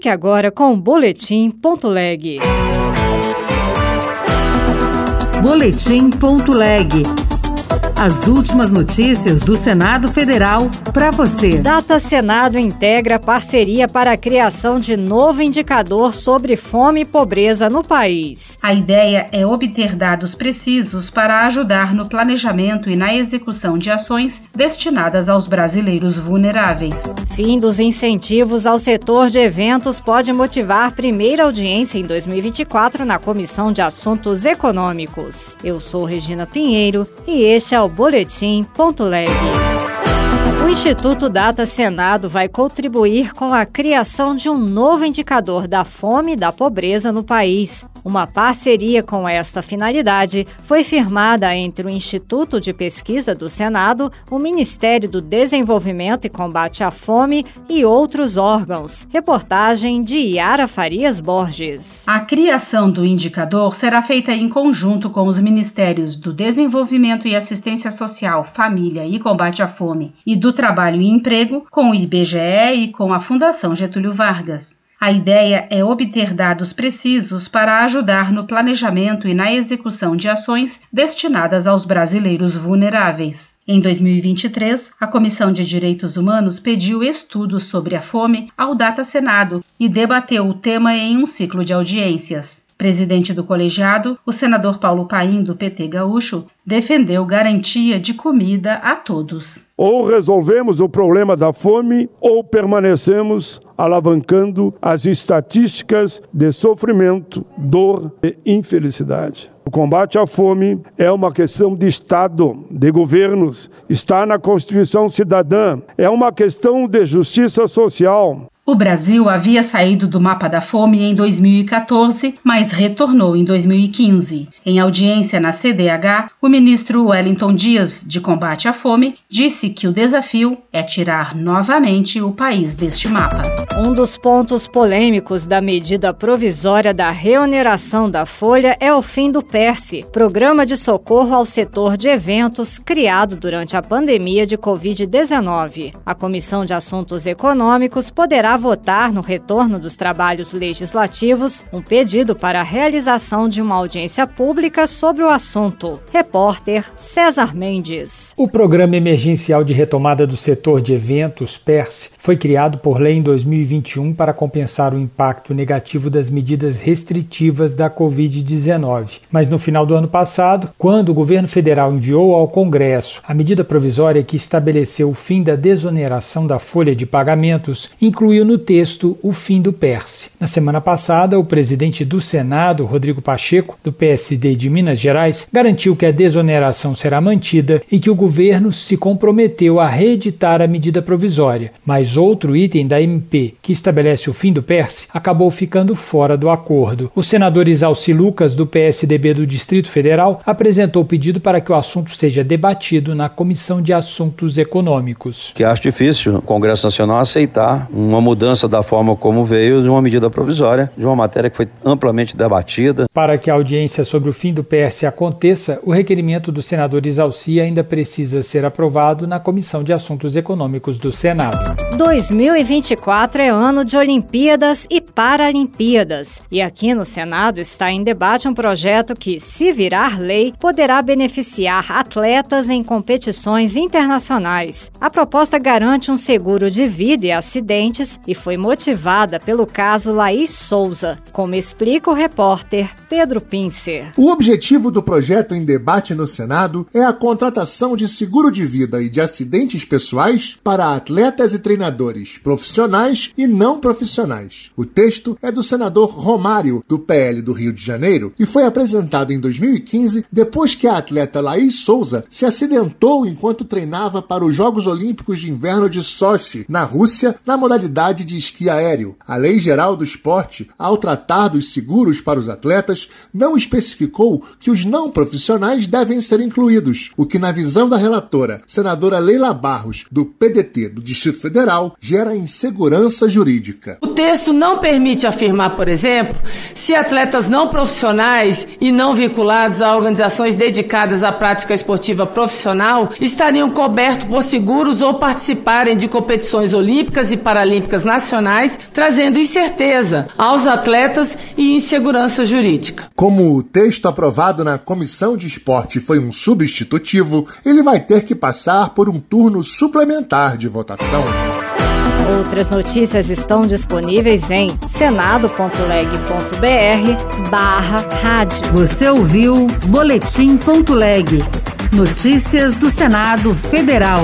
Fique agora com o Boletim Ponto Leg. Boletim Leg. As últimas notícias do Senado Federal para você. Data Senado integra parceria para a criação de novo indicador sobre fome e pobreza no país. A ideia é obter dados precisos para ajudar no planejamento e na execução de ações destinadas aos brasileiros vulneráveis. Fim dos incentivos ao setor de eventos pode motivar primeira audiência em 2024 na Comissão de Assuntos Econômicos. Eu sou Regina Pinheiro e este é o Boletim Ponto. O Instituto Data Senado vai contribuir com a criação de um novo indicador da fome e da pobreza no país. Uma parceria com esta finalidade foi firmada entre o Instituto de Pesquisa do Senado, o Ministério do Desenvolvimento e Combate à Fome e outros órgãos. Reportagem de Yara Farias Borges. A criação do indicador será feita em conjunto com os Ministérios do Desenvolvimento e Assistência Social, Família e Combate à Fome e do Trabalho e Emprego, com o IBGE e com a Fundação Getúlio Vargas. A ideia é obter dados precisos para ajudar no planejamento e na execução de ações destinadas aos brasileiros vulneráveis. Em 2023, a Comissão de Direitos Humanos pediu estudos sobre a fome ao Data Senado e debateu o tema em um ciclo de audiências. Presidente do colegiado, o senador Paulo Paim, do PT Gaúcho, defendeu garantia de comida a todos. Ou resolvemos o problema da fome ou permanecemos alavancando as estatísticas de sofrimento, dor e infelicidade. O combate à fome é uma questão de Estado, de governos, está na Constituição Cidadã, é uma questão de justiça social. O Brasil havia saído do mapa da fome em 2014, mas retornou em 2015. Em audiência na CDH, o ministro Wellington Dias, de combate à fome, disse que o desafio é tirar novamente o país deste mapa. Um dos pontos polêmicos da medida provisória da reoneração da folha é o fim do PERSE, Programa de Socorro ao Setor de Eventos, criado durante a pandemia de Covid-19. A Comissão de Assuntos Econômicos poderá votar no retorno dos trabalhos legislativos um pedido para a realização de uma audiência pública sobre o assunto. Repórter César Mendes. O Programa Emergencial de Retomada do Setor de Eventos, PERSE, foi criado por lei em 2021 para compensar o impacto negativo das medidas restritivas da Covid-19. Mas no final do ano passado, quando o governo federal enviou ao Congresso a medida provisória que estabeleceu o fim da desoneração da folha de pagamentos, incluiu no texto o fim do PERSE. Na semana passada, o presidente do Senado, Rodrigo Pacheco, do PSD de Minas Gerais, garantiu que a desoneração será mantida e que o governo se comprometeu a reeditar a medida provisória. Mas outro item da MP, que estabelece o fim do PERSE, acabou ficando fora do acordo. O senador Isalci Lucas, do PSDB do Distrito Federal, apresentou pedido para que o assunto seja debatido na Comissão de Assuntos Econômicos. Que acho difícil o Congresso Nacional aceitar uma mudança da forma como veio de uma medida provisória, de uma matéria que foi amplamente debatida. Para que a audiência sobre o fim do PS aconteça, o requerimento do senador Isalci ainda precisa ser aprovado na Comissão de Assuntos Econômicos do Senado. 2024 é ano de Olimpíadas e Paralimpíadas. E aqui no Senado está em debate um projeto que, se virar lei, poderá beneficiar atletas em competições internacionais. A proposta garante um seguro de vida e acidentes e foi motivada pelo caso Laís Souza, como explica o repórter Pedro Pincer. O objetivo do projeto em debate no Senado é a contratação de seguro de vida e de acidentes pessoais para atletas e treinadores profissionais e não profissionais. O texto é do senador Romário, do PL do Rio de Janeiro, e foi apresentado em 2015 depois que a atleta Laís Souza se acidentou enquanto treinava para os Jogos Olímpicos de Inverno de Sochi, na Rússia, na modalidade de esqui aéreo. A Lei Geral do Esporte, ao tratar dos seguros para os atletas, não especificou que os não profissionais devem ser incluídos, o que, na visão da relatora, senadora Leila Barros, do PDT do Distrito Federal, gera insegurança jurídica. O texto não permite afirmar, por exemplo, se atletas não profissionais e não vinculados a organizações dedicadas à prática esportiva profissional estariam cobertos por seguros ou participarem de competições olímpicas e paralímpicas olímpicas nacionais, trazendo incerteza aos atletas e insegurança jurídica. Como o texto aprovado na Comissão de Esporte foi um substitutivo, ele vai ter que passar por um turno suplementar de votação. Outras notícias estão disponíveis em senado.leg.br barra rádio. Você ouviu Boletim.leg. Notícias do Senado Federal.